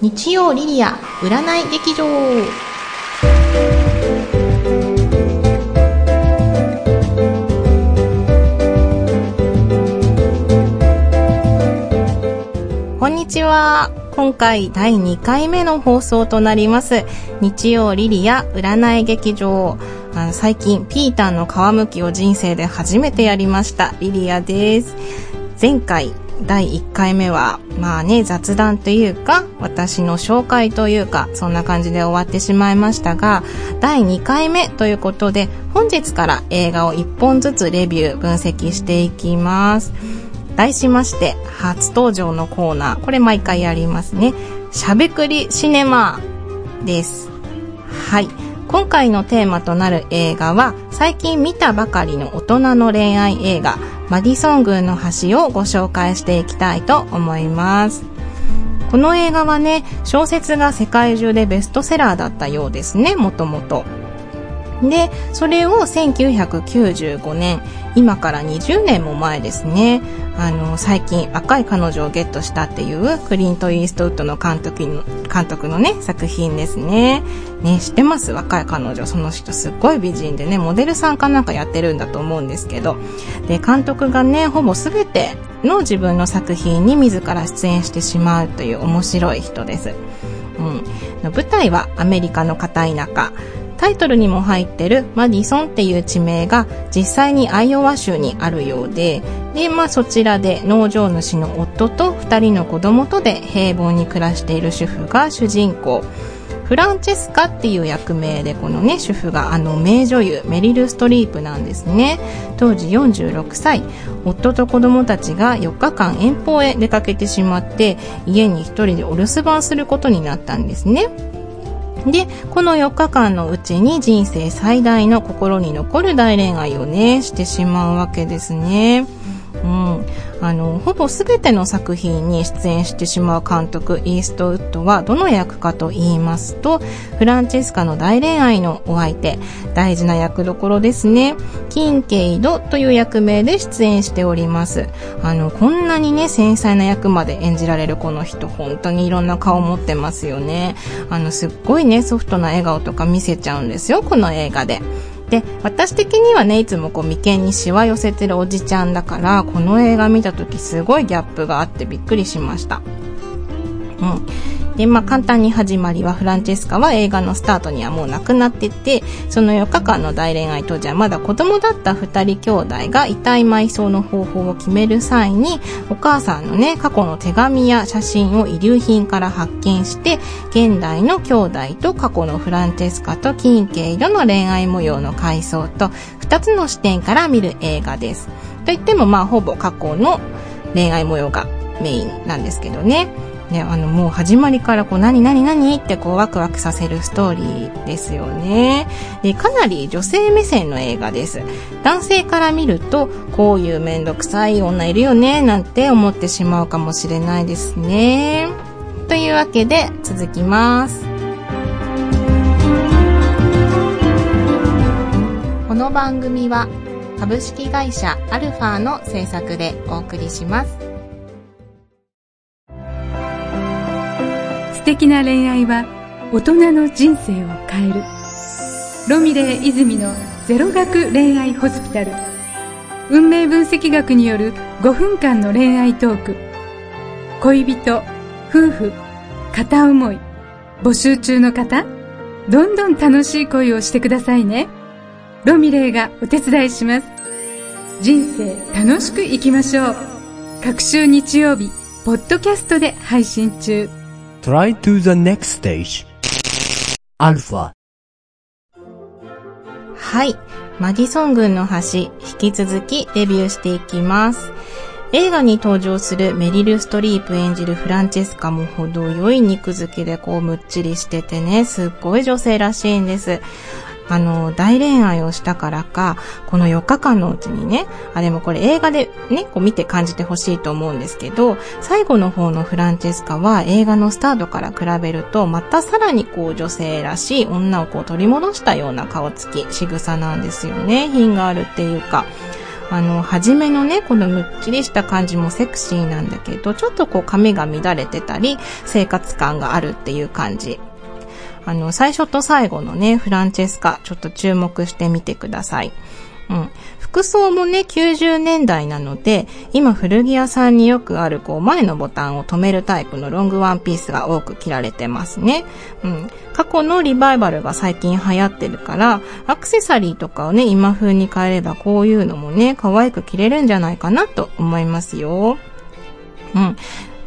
日曜リリア占い劇場。こんにちは。今回第2回目の放送となります。日曜リリア占い劇場。最近ピーターの皮むきを人生で初めてやりました。リリアです。前回第1回目は、まあね、雑談というか、私の紹介というか、そんな感じで終わってしまいましたが、第2回目ということで、本日から映画を1本ずつレビュー、分析していきます。題しまして、初登場のコーナー、これ毎回やりますね。しゃべくりシネマです。はい。今回のテーマとなる映画は最近見たばかりの大人の恋愛映画マディソン軍の橋をご紹介していきたいと思います。この映画はね小説が世界中でベストセラーだったようですねもともと。でそれを1995年今から20年も前ですね。あの最近若い彼女をゲットしたっていうクリント・イーストウッドの監督の監督のね作品ですね。ね知ってます？若い彼女。その人すっごい美人でねモデルさんかなんかやってるんだと思うんですけど。で監督がねほぼ全ての自分の作品に自ら出演してしまうという面白い人です、うん、舞台はアメリカの片田舎。タイトルにも入ってるマディソンっていう地名が実際にアイオワ州にあるようで、で、まあそちらで農場主の夫と二人の子供とで平凡に暮らしている主婦が主人公。フランチェスカっていう役名でこのね主婦があの名女優メリル・ストリープなんですね。当時46歳。夫と子供たちが4日間遠方へ出かけてしまって家に一人でお留守番することになったんですね。で、この4日間のうちに人生最大の心に残る大恋愛をね、してしまうわけですね。うん。あの、ほぼ全ての作品に出演してしまう監督、イーストウッドはどの役かと言いますと、フランチェスカの大恋愛のお相手、大事な役どころですね。キンケイドという役名で出演しております。あの、こんなにね、繊細な役まで演じられるこの人、本当にいろんな顔持ってますよね。あの、すっごいね、ソフトな笑顔とか見せちゃうんですよ、この映画で。で、私的にはね、いつもこう眉間にしわ寄せてるおじちゃんだから、この映画見た時すごいギャップがあってびっくりしました。うん。で、まあ、簡単に始まりは、フランチェスカは映画のスタートにはもう亡くなってて、その4日間の大恋愛当時はまだ子供だった2人兄弟が遺体埋葬の方法を決める際に、お母さんのね、過去の手紙や写真を遺留品から発見して、現代の兄弟と過去のフランチェスカとキンケイドの恋愛模様の回想と、2つの視点から見る映画です。といっても、まあ、ほぼ過去の恋愛模様がメインなんですけどね。ね、あの、もう始まりからこう、何何何ってこう、ワクワクさせるストーリーですよね。で、かなり女性目線の映画です。男性から見ると、こういうめんどくさい女いるよね、なんて思ってしまうかもしれないですね。というわけで、続きます。この番組は、株式会社アルファの制作でお送りします。な恋愛は大人の人生を変える。ロミレー泉のゼロ学恋愛ホスピタル。運命分析学による5分間の恋愛トーク。恋人夫婦片思い募集中の方。どんどん楽しい恋をしてくださいね。ロミレーがお手伝いします。人生楽しく生きましょう。各週日曜日ポッドキャストで配信中。Try to the next stage. アルファ。はい。マディソン軍の橋、引き続きデビューしていきます。映画に登場するメリル・ストリープ演じるフランチェスカも程よい肉付きでこうむっちりしててね、すっごい女性らしいんです。あの、大恋愛をしたからか、この4日間のうちにね、あ、でもこれ映画でね、こう見て感じてほしいと思うんですけど、最後の方のフランチェスカは映画のスタートから比べると、またさらにこう女性らしい女をこう取り戻したような顔つき、仕草なんですよね。品があるっていうか。あの、初めのね、このむっちりした感じもセクシーなんだけど、ちょっとこう髪が乱れてたり、生活感があるっていう感じ。あの、最初と最後のね、フランチェスカ、ちょっと注目してみてください。うん。服装もね、90年代なので、今古着屋さんによくある、こう、前のボタンを止めるタイプのロングワンピースが多く着られてますね。うん。過去のリバイバルが最近流行ってるから、アクセサリーとかをね、今風に変えればこういうのもね、可愛く着れるんじゃないかなと思いますよ。うん。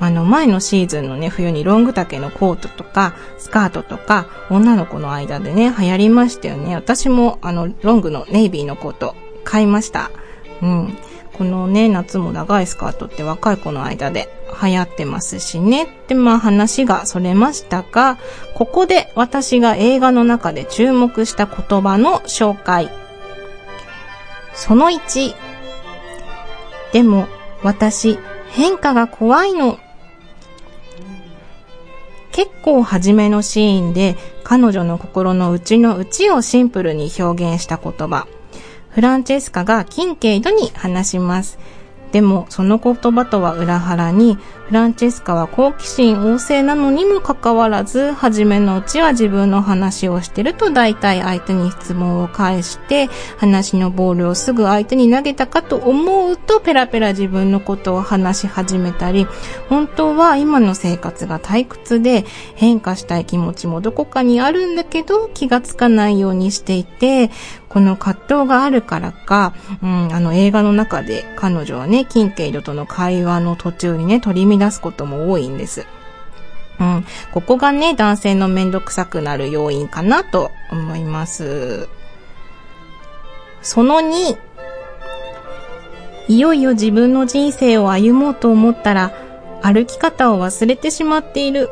あの、前のシーズンのね、冬にロング丈のコートとか、スカートとか、女の子の間でね、流行りましたよね。私も、あの、ロングのネイビーのコート、買いました。うん。このね、夏も長いスカートって若い子の間で流行ってますしね。で、まあ話がそれましたが、ここで私が映画の中で注目した言葉の紹介。その1。でも、私、変化が怖いの。結構初めのシーンで彼女の心の内の内をシンプルに表現した言葉。フランチェスカがキンケイドに話します。でも、その言葉とは裏腹に、フランチェスカは好奇心旺盛なのにもかかわらず、初めのうちは自分の話をしてると大体相手に質問を返して、話のボールをすぐ相手に投げたかと思うと、ペラペラ自分のことを話し始めたり、本当は今の生活が退屈で、変化したい気持ちもどこかにあるんだけど、気がつかないようにしていて、この葛藤があるからか、うん、あの映画の中で彼女はね、キンケイドとの会話の途中にね、取り乱出すことも多いんです。うん。ここがね、男性のめんどくさくなる要因かなと思います。その2、いよいよ自分の人生を歩もうと思ったら、歩き方を忘れてしまっている。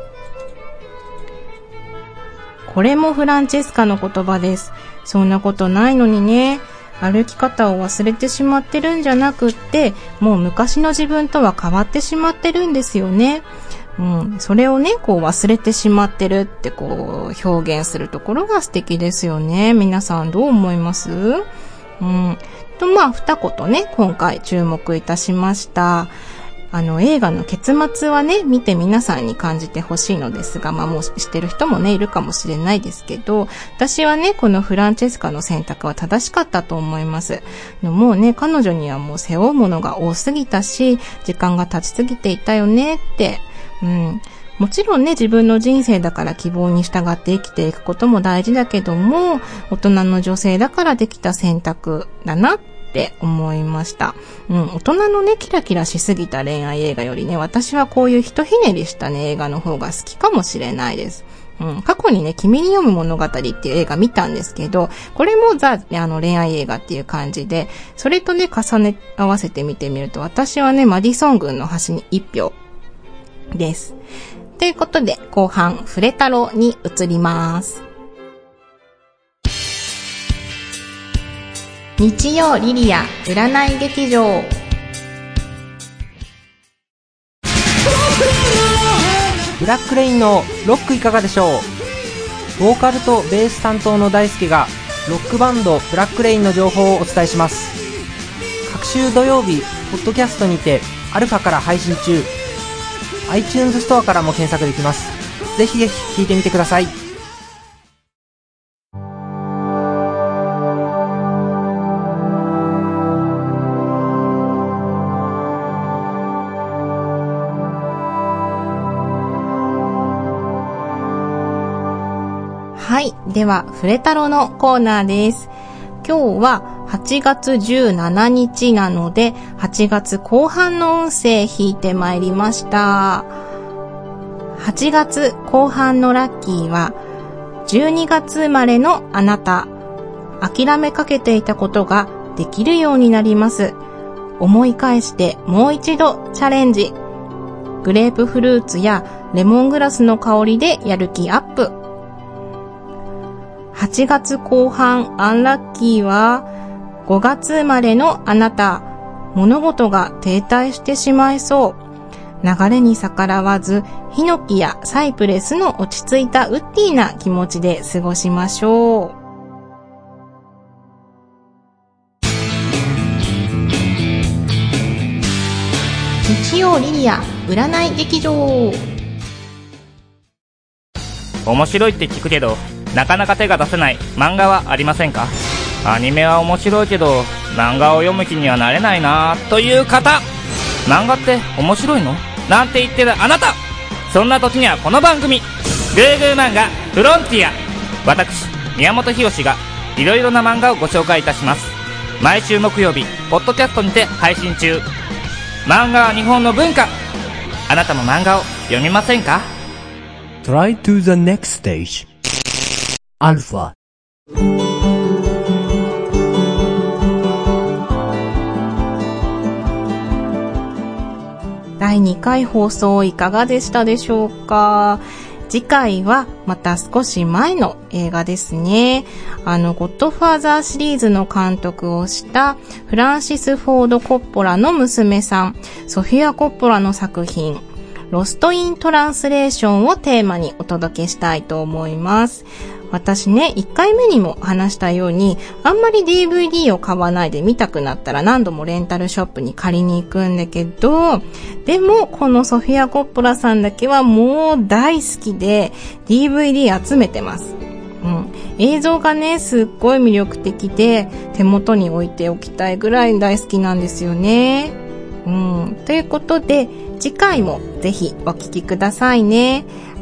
これもフランチェスカの言葉です。そんなことないのにね。歩き方を忘れてしまってるんじゃなくって、もう昔の自分とは変わってしまってるんですよね。うん、それをね、こう忘れてしまってるってこう表現するところが素敵ですよね。皆さんどう思います？うん。と、まあ、二言ね、今回注目いたしました。あの、映画の結末はね、見て皆さんに感じてほしいのですが、まあもう知ってる人もね、いるかもしれないですけど、私はね、このフランチェスカの選択は正しかったと思います。もうね、彼女にはもう背負うものが多すぎたし、時間が経ちすぎていたよねって、うん。もちろんね、自分の人生だから希望に従って生きていくことも大事だけども、大人の女性だからできた選択だなっって思いました。うん、大人のね、キラキラしすぎた恋愛映画よりね、私はこういうひとひねりしたね、映画の方が好きかもしれないです。うん、過去にね、君に読む物語っていう映画見たんですけど、これもザ、あの、恋愛映画っていう感じで、それとね、重ね合わせてみてみると、私はね、マディソン軍の端に一票です。ということで、後半、フレ太郎に移ります。日曜リリア占い劇場。ブラックレインのロックいかがでしょう？ボーカルとベース担当の大輔がロックバンドブラックレインの情報をお伝えします。各週土曜日ポッドキャストにてアルファから配信中。iTunes ストアからも検索できます。ぜひぜひ聴いてみてください。では、フレタロのコーナーです。今日は8月17日なので、8月後半の運勢引いてまいりました。8月後半のラッキーは、12月生まれのあなた、諦めかけていたことができるようになります。思い返してもう一度チャレンジ。グレープフルーツやレモングラスの香りでやる気アップ。8月後半アンラッキーは、5月生まれのあなた、物事が停滞してしまいそう。流れに逆らわず、ヒノキやサイプレスの落ち着いたウッディな気持ちで過ごしましょう。日曜リリア占い劇場面白いって聞くけどなかなか手が出せない。漫画はありませんか？アニメは面白いけど漫画を読む気にはなれないなという方。漫画って面白いの？なんて言ってるあなた。そんな時にはこの番組「グーグー漫画フロンティア」私宮本浩がいろいろな漫画をご紹介いたします。毎週木曜日ポッドキャストにて配信中。漫画は日本の文化。あなたも漫画を読みませんか？Try to the next stage. Alpha. 第2回放送いかがでしたでしょうか？次回はまた少し前の映画ですね。あの、ゴッドファーザーシリーズの監督をしたフランシス・フォード・コッポラの娘さん、ソフィア・コッポラの作品、ロスト・イン・トランスレーションをテーマにお届けしたいと思います。私ね、1回目にも話したように、あんまり DVD を買わないで見たくなったら何度もレンタルショップに借りに行くんだけど、でもこのソフィア・コッポラさんだけはもう大好きで DVD 集めてます。うん、映像がね、すっごい魅力的で手元に置いておきたいぐらい大好きなんですよね。うん、ということで、次回もぜひお聴きくださいね。